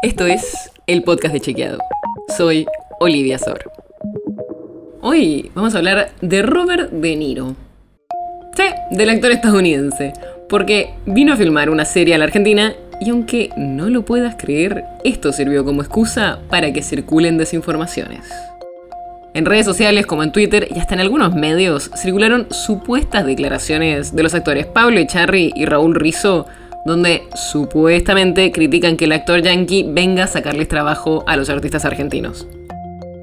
Esto es el podcast de Chequeado. Soy Olivia Sor. Hoy vamos a hablar de Robert De Niro. Sí, del actor estadounidense. Porque vino a filmar una serie a la Argentina y aunque no lo puedas creer, esto sirvió como excusa para que circulen desinformaciones. En redes sociales como en Twitter y hasta en algunos medios circularon supuestas declaraciones de los actores Pablo Echarri y Raúl Rizzo donde supuestamente critican que el actor yankee venga a sacarles trabajo a los artistas argentinos.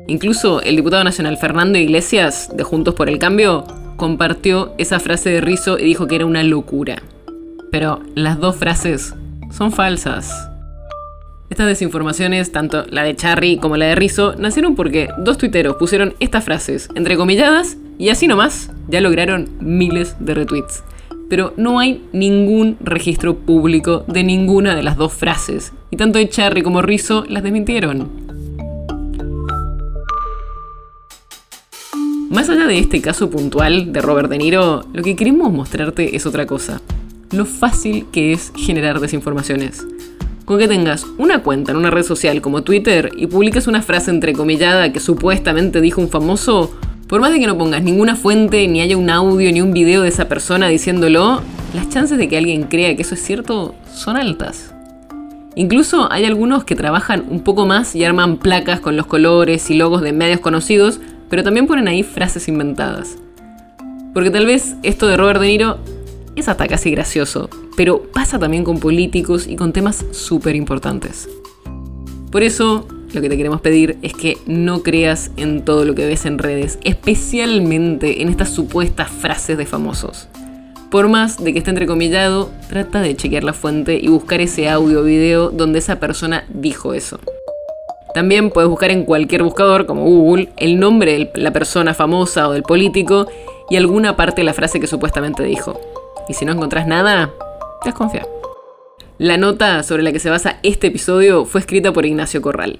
Incluso el diputado nacional Fernando Iglesias, de Juntos por el Cambio, compartió esa frase de Rizzo y dijo que era una locura. Pero las dos frases son falsas. Estas desinformaciones, tanto la de Charry como la de Rizzo, nacieron porque dos tuiteros pusieron estas frases entrecomilladas y así nomás ya lograron miles de retweets pero no hay ningún registro público de ninguna de las dos frases, y tanto Echarri como Rizzo las desmintieron. Más allá de este caso puntual de Robert De Niro, lo que queremos mostrarte es otra cosa. Lo fácil que es generar desinformaciones. Con que tengas una cuenta en una red social como Twitter y publiques una frase entrecomillada que supuestamente dijo un famoso, por más de que no pongas ninguna fuente, ni haya un audio, ni un video de esa persona diciéndolo, las chances de que alguien crea que eso es cierto son altas. Incluso hay algunos que trabajan un poco más y arman placas con los colores y logos de medios conocidos, pero también ponen ahí frases inventadas. Porque tal vez esto de Robert De Niro es hasta casi gracioso, pero pasa también con políticos y con temas súper importantes. Por eso, lo que te queremos pedir es que no creas en todo lo que ves en redes, especialmente en estas supuestas frases de famosos. Por más de que esté entrecomillado, trata de chequear la fuente y buscar ese audio o video donde esa persona dijo eso. También puedes buscar en cualquier buscador, como Google, el nombre de la persona famosa o del político y alguna parte de la frase que supuestamente dijo. Y si no encontrás nada, desconfía. La nota sobre la que se basa este episodio fue escrita por Ignacio Corral.